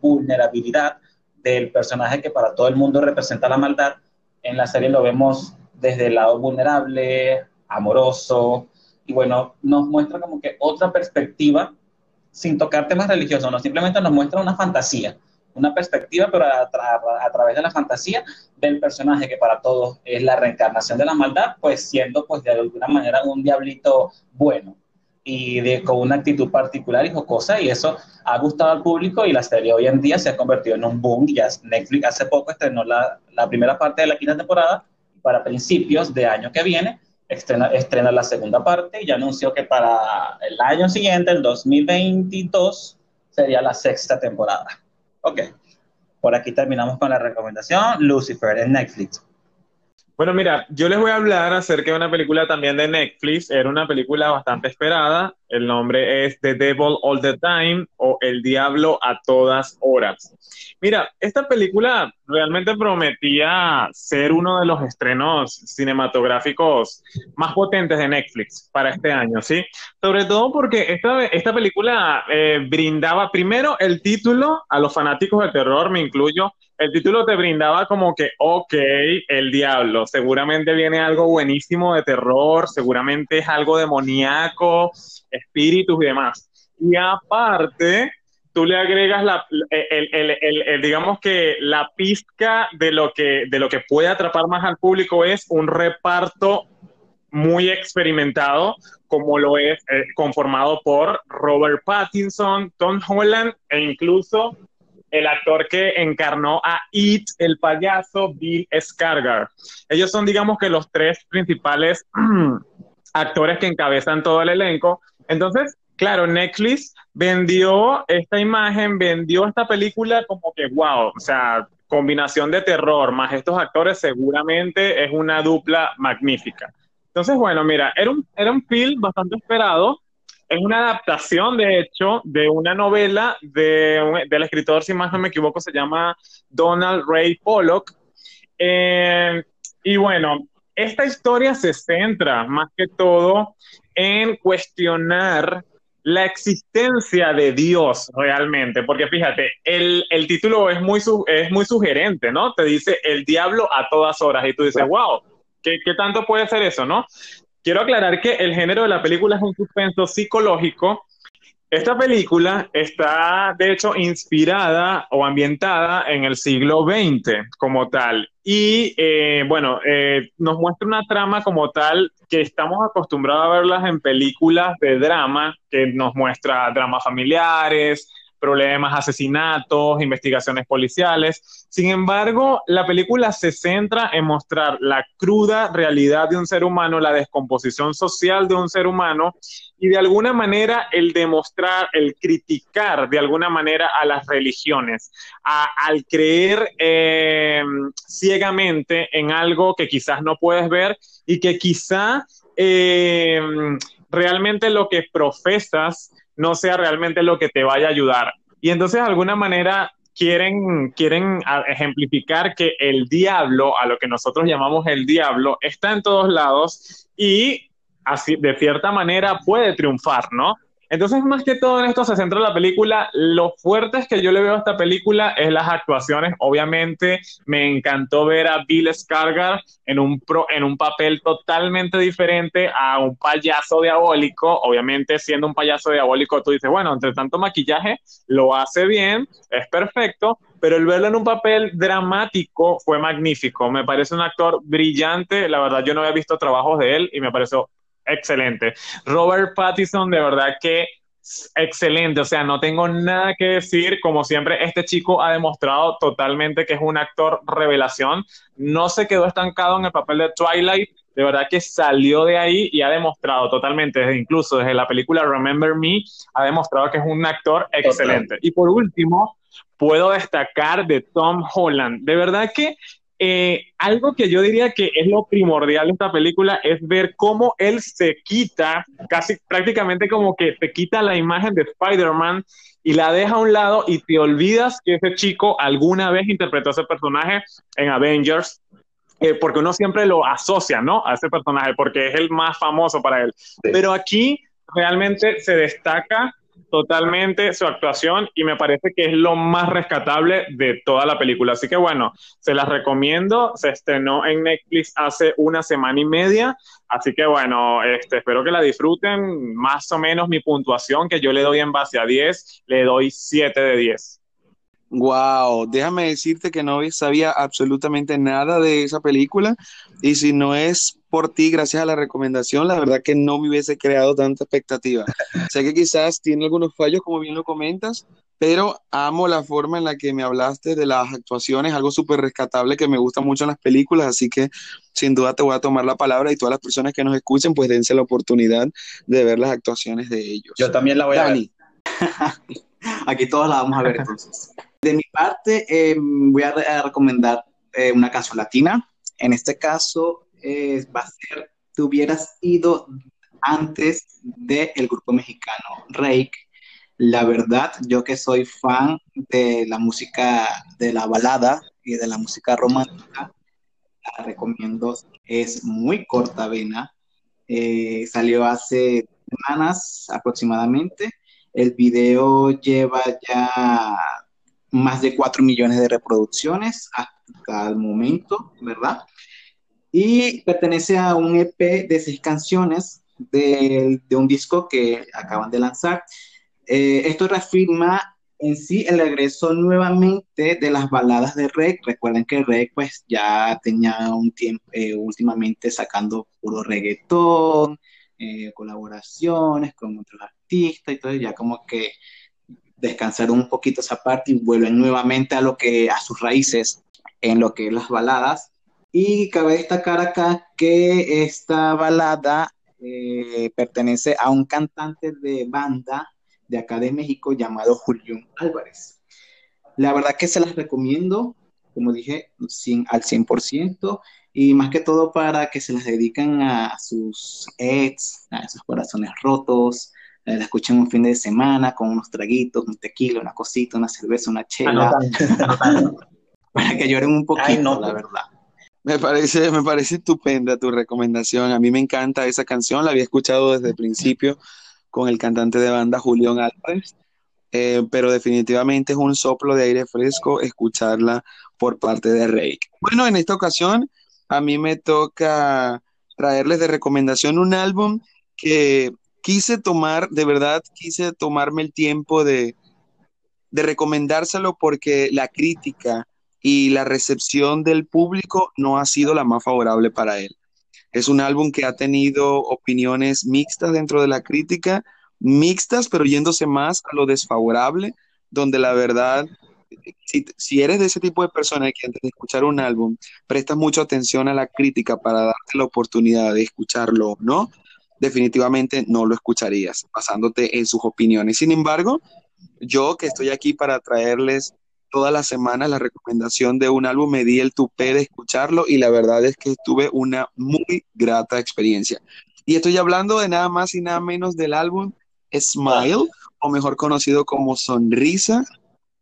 vulnerabilidad del personaje que para todo el mundo representa la maldad. En la serie lo vemos desde el lado vulnerable, amoroso, y bueno, nos muestra como que otra perspectiva sin tocar temas religiosos, no simplemente nos muestra una fantasía, una perspectiva, pero a, través de la fantasía del personaje que para todos es la reencarnación de la maldad, pues siendo pues de alguna manera un diablito bueno y de, con una actitud particular y jocosa y eso ha gustado al público y la serie hoy en día se ha convertido en un boom, ya Netflix hace poco estrenó la, la primera parte de la quinta temporada para principios de año que viene estrena, estrena la segunda parte y ya anunció que para el año siguiente, el 2022, sería la sexta temporada. Ok, por aquí terminamos con la recomendación. Lucifer en Netflix. Bueno, mira, yo les voy a hablar acerca de una película también de Netflix. Era una película bastante esperada. El nombre es The Devil All the Time o El Diablo a todas horas. Mira, esta película realmente prometía ser uno de los estrenos cinematográficos más potentes de Netflix para este año, ¿sí? Sobre todo porque esta, esta película eh, brindaba primero el título a los fanáticos del terror, me incluyo. El título te brindaba como que, ok, el diablo, seguramente viene algo buenísimo de terror, seguramente es algo demoníaco, espíritus y demás. Y aparte, tú le agregas la, el, digamos que la pizca de lo que, de lo que puede atrapar más al público es un reparto muy experimentado, como lo es eh, conformado por Robert Pattinson, Tom Holland e incluso el actor que encarnó a It, el payaso, Bill Skarsgård. Ellos son, digamos que, los tres principales actores que encabezan todo el elenco. Entonces, claro, Netflix vendió esta imagen, vendió esta película como que, wow, o sea, combinación de terror más estos actores seguramente es una dupla magnífica. Entonces, bueno, mira, era un, era un film bastante esperado. Es una adaptación, de hecho, de una novela de del escritor, si más no me equivoco, se llama Donald Ray Pollock. Eh, y bueno, esta historia se centra más que todo en cuestionar la existencia de Dios realmente, porque fíjate, el, título es muy, es muy sugerente, ¿no? Te dice el diablo a todas horas y tú dices, wow, ¿qué, ¿qué, tanto puede ser eso, no? Quiero aclarar que el género de la película es un suspenso psicológico esta película está, de hecho, inspirada o ambientada en el siglo XX como tal. Y eh, bueno, eh, nos muestra una trama como tal que estamos acostumbrados a verlas en películas de drama, que nos muestra dramas familiares, problemas, asesinatos, investigaciones policiales. Sin embargo, la película se centra en mostrar la cruda realidad de un ser humano, la descomposición social de un ser humano y de alguna manera el demostrar, el criticar de alguna manera a las religiones, al creer eh, ciegamente en algo que quizás no puedes ver y que quizá eh, realmente lo que profesas no sea realmente lo que te vaya a ayudar. Y entonces de alguna manera quieren, quieren ejemplificar que el diablo, a lo que nosotros llamamos el diablo, está en todos lados y así, de cierta manera, puede triunfar, ¿no? Entonces, más que todo en esto se centra la película. Lo fuerte que yo le veo a esta película es las actuaciones. Obviamente, me encantó ver a Bill Skarsgård en un, pro, en un papel totalmente diferente a un payaso diabólico. Obviamente, siendo un payaso diabólico, tú dices, bueno, entre tanto maquillaje, lo hace bien, es perfecto, pero el verlo en un papel dramático fue magnífico. Me parece un actor brillante. La verdad, yo no había visto trabajos de él y me pareció excelente. Robert Pattinson, de verdad que excelente, o sea, no tengo nada que decir, como siempre, este chico ha demostrado totalmente que es un actor revelación, no se quedó estancado en el papel de Twilight, de verdad que salió de ahí y ha demostrado totalmente, desde, incluso desde la película Remember Me, ha demostrado que es un actor excelente. Y por último, puedo destacar de Tom Holland, de verdad que eh, algo que yo diría que es lo primordial de esta película es ver cómo él se quita, casi prácticamente como que te quita la imagen de Spider-Man y la deja a un lado y te olvidas que ese chico alguna vez interpretó ese personaje en Avengers, eh, porque uno siempre lo asocia, ¿no? A ese personaje, porque es el más famoso para él. Pero aquí realmente se destaca totalmente su actuación y me parece que es lo más rescatable de toda la película. Así que bueno, se las recomiendo. Se estrenó en Netflix hace una semana y media. Así que bueno, este, espero que la disfruten. Más o menos mi puntuación que yo le doy en base a 10, le doy 7 de 10. Wow, déjame decirte que no sabía absolutamente nada de esa película y si no es por ti, gracias a la recomendación, la verdad que no me hubiese creado tanta expectativa. sé que quizás tiene algunos fallos, como bien lo comentas, pero amo la forma en la que me hablaste de las actuaciones, algo súper rescatable que me gusta mucho en las películas, así que sin duda te voy a tomar la palabra y todas las personas que nos escuchen, pues dense la oportunidad de ver las actuaciones de ellos. Yo también la voy a ver. Aquí todos la vamos a ver entonces. De mi parte, eh, voy a, recomendar eh, una canción latina. En este caso, eh, va a ser Te hubieras ido antes del grupo mexicano Rake. La verdad, yo que soy fan de la música de la balada y de la música romántica, la recomiendo. Es muy corta vena. salió hace semanas aproximadamente. El video lleva ya más de 4 millones de reproducciones hasta el momento, ¿verdad? Y pertenece a un EP de seis canciones de, un disco que acaban de lanzar. Eh, esto reafirma en sí el regreso nuevamente de las baladas de Rec. Recuerden que Rec pues ya tenía un tiempo eh, últimamente sacando puro reggaetón, eh, colaboraciones con otros artistas y todo, ya como que descansar un poquito esa parte y vuelven nuevamente a lo que a sus raíces en lo que es las baladas. Y cabe destacar acá que esta balada eh, pertenece a un cantante de banda de acá de México llamado Julián Álvarez. La verdad que se las recomiendo como dije, sin, al 100%, y más que todo para que se las dediquen a sus ex, a esos corazones rotos, eh, la escuchen un fin de semana con unos traguitos, un tequila, una cosita, una cerveza, una chela, para que lloren un poquito, no, la verdad. Me parece, me parece estupenda tu recomendación. A mí me encanta esa canción, la había escuchado desde el principio con el cantante de banda Julián Álvarez, eh, pero definitivamente es un soplo de aire fresco escucharla por parte de Rake. Bueno, en esta ocasión a mí me toca traerles de recomendación un álbum que quise tomar, de verdad, quise tomarme el tiempo de, de recomendárselo porque la crítica y la recepción del público no ha sido la más favorable para él. Es un álbum que ha tenido opiniones mixtas dentro de la crítica, mixtas, pero yéndose más a lo desfavorable, donde la verdad, si, eres de ese tipo de persona que antes de escuchar un álbum prestas mucha atención a la crítica para darte la oportunidad de escucharlo, ¿no? Definitivamente no lo escucharías basándote en sus opiniones. Sin embargo, yo que estoy aquí para traerles todas las semanas la recomendación de un álbum, me di el tupé de escucharlo y la verdad es que tuve una muy grata experiencia. Y estoy hablando de nada más y nada menos del álbum Smile, o mejor conocido como Sonrisa,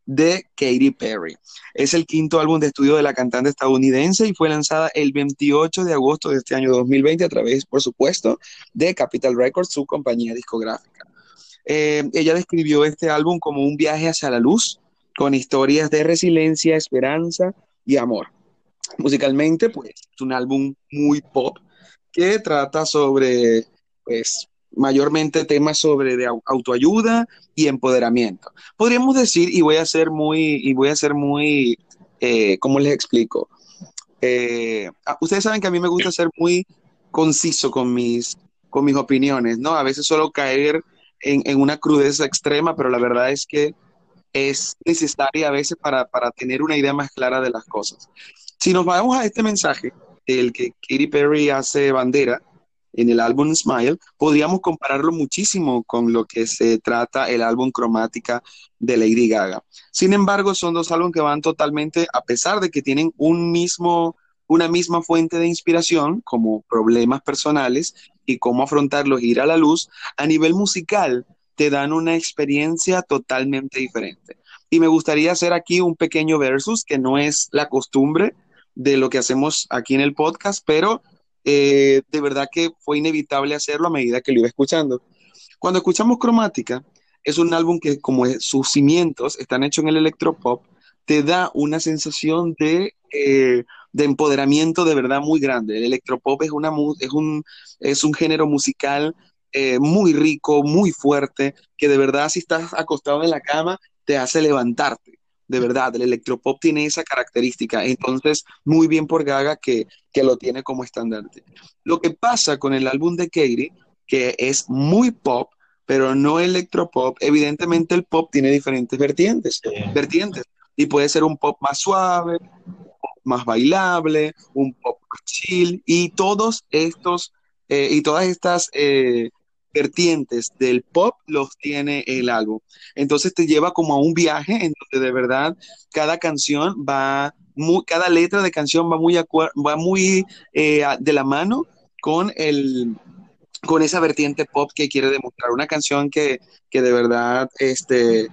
de Katy Perry. Es el quinto álbum de estudio de la cantante estadounidense y fue lanzada el 28 de agosto de este año 2020 a través, por supuesto, de Capital Records, su compañía discográfica. Eh, ella describió este álbum como un viaje hacia la luz, con historias de resiliencia, esperanza y amor. Musicalmente, pues, es un álbum muy pop que trata sobre, pues, mayormente temas sobre autoayuda y empoderamiento. Podríamos decir, y voy a ser muy, y voy a ser muy, eh, ¿cómo les explico? Eh, ah, ustedes saben que a mí me gusta ser muy conciso con mis, con mis opiniones, ¿no? A veces solo caer en, en una crudeza extrema, pero la verdad es que es necesaria a veces para, para tener una idea más clara de las cosas. Si nos vamos a este mensaje, el que Katy Perry hace bandera, en el álbum Smile, podríamos compararlo muchísimo con lo que se trata el álbum Cromática de Lady Gaga. Sin embargo, son dos álbumes que van totalmente, a pesar de que tienen un mismo, una misma fuente de inspiración, como problemas personales y cómo afrontarlos ir a la luz, a nivel musical te dan una experiencia totalmente diferente. Y me gustaría hacer aquí un pequeño versus, que no es la costumbre de lo que hacemos aquí en el podcast, pero eh, de verdad que fue inevitable hacerlo a medida que lo iba escuchando. Cuando escuchamos Cromática, es un álbum que como sus cimientos están hechos en el electropop, te da una sensación de, eh, de empoderamiento de verdad muy grande. El electropop es, una, es, un, es un género musical eh, muy rico, muy fuerte, que de verdad si estás acostado en la cama te hace levantarte de verdad, el electropop tiene esa característica. Entonces, muy bien por Gaga que, que lo tiene como estandarte. Lo que pasa con el álbum de Katie, que es muy pop, pero no electropop, evidentemente el pop tiene diferentes vertientes, vertientes. Y puede ser un pop más suave, más bailable, un pop chill, y todos estos, eh, y todas estas eh, vertientes del pop los tiene el álbum. Entonces te lleva como a un viaje en donde de verdad cada canción va, muy, cada letra de canción va muy, va muy eh, de la mano con el con esa vertiente pop que quiere demostrar. Una canción que, que de verdad este,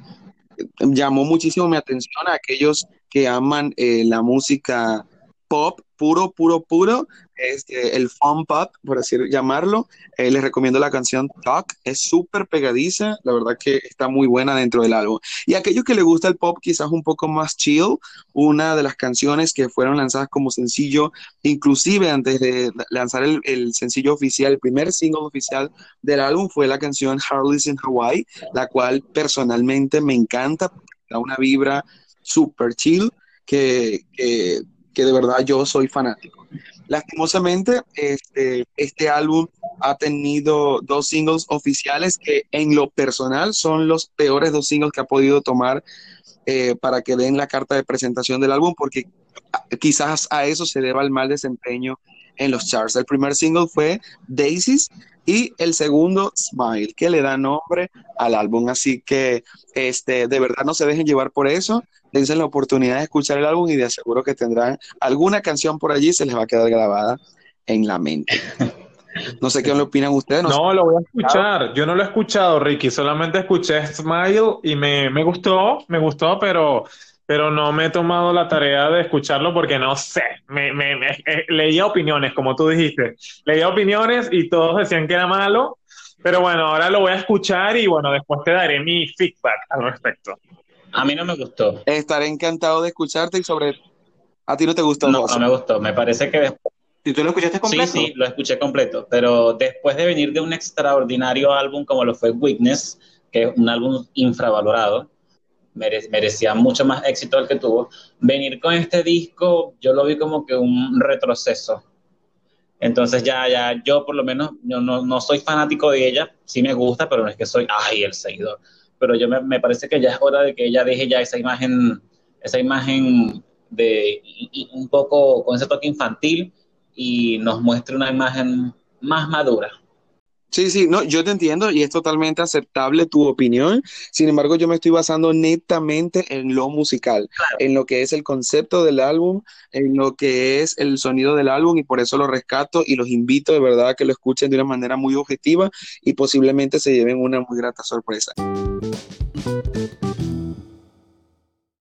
llamó muchísimo mi atención a aquellos que aman eh, la música pop puro, puro, puro, este, el fun pop, por así llamarlo. Eh, les recomiendo la canción Talk, es súper pegadiza, la verdad que está muy buena dentro del álbum. Y aquellos que les gusta el pop quizás un poco más chill, una de las canciones que fueron lanzadas como sencillo, inclusive antes de lanzar el, el sencillo oficial, el primer single oficial del álbum fue la canción Harley's in Hawaii, la cual personalmente me encanta, da una vibra súper chill que que de verdad yo soy fanático. Lastimosamente, este, este álbum ha tenido dos singles oficiales que en lo personal son los peores dos singles que ha podido tomar eh, para que den la carta de presentación del álbum, porque quizás a eso se deba el mal desempeño en los charts. El primer single fue Daisies, y el segundo, Smile, que le da nombre al álbum. Así que este, de verdad no se dejen llevar por eso, dense la oportunidad de escuchar el álbum y de aseguro que tendrán alguna canción por allí, se les va a quedar grabada en la mente. No sé qué le opinan ustedes. No, lo voy a escuchar. Yo no lo he escuchado, Ricky. Solamente escuché Smile y me, me gustó, me gustó, pero pero no me he tomado la tarea de escucharlo porque no sé, me, me, eh, leía opiniones, como tú dijiste, leía opiniones y todos decían que era malo, pero bueno, ahora lo voy a escuchar y bueno, después te daré mi feedback al respecto. A mí no me gustó. Estaré encantado de escucharte y sobre... ¿A ti no te gustó? No, no me gustó, me parece que después... ¿Y tú lo escuchaste completo? Sí, sí, lo escuché completo, pero después de venir de un extraordinario álbum como lo fue Witness, que es un álbum infravalorado, merecía mucho más éxito el que tuvo. Venir con este disco, yo lo vi como que un retroceso. Entonces ya, ya, yo por lo menos, yo no, no soy fanático de ella, sí me gusta, pero no es que soy, ay, el seguidor. Pero yo me, me parece que ya es hora de que ella deje ya esa imagen, esa imagen de un poco con ese toque infantil y nos muestre una imagen más madura. Sí, sí, no, yo te entiendo y es totalmente aceptable tu opinión. Sin embargo, yo me estoy basando netamente en lo musical, en lo que es el concepto del álbum, en lo que es el sonido del álbum y por eso lo rescato y los invito de verdad a que lo escuchen de una manera muy objetiva y posiblemente se lleven una muy grata sorpresa.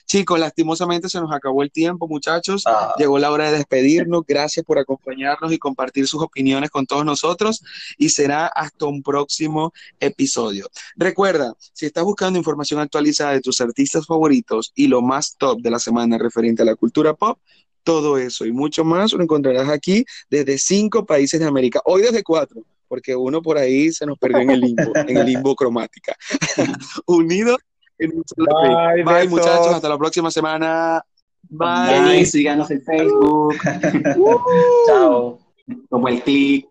Chicos, lastimosamente se nos acabó el tiempo, muchachos. Ah. Llegó la hora de despedirnos. Gracias por acompañarnos y compartir sus opiniones con todos nosotros. Y será hasta un próximo episodio. Recuerda, si estás buscando información actualizada de tus artistas favoritos y lo más top de la semana referente a la cultura pop, todo eso y mucho más lo encontrarás aquí desde cinco países de América. Hoy desde cuatro porque uno por ahí se nos perdió en el limbo, en el limbo cromática. Unidos Bye, muchachos. Hasta la próxima semana. Bye. Síganos en Facebook. Chao. Como el clic.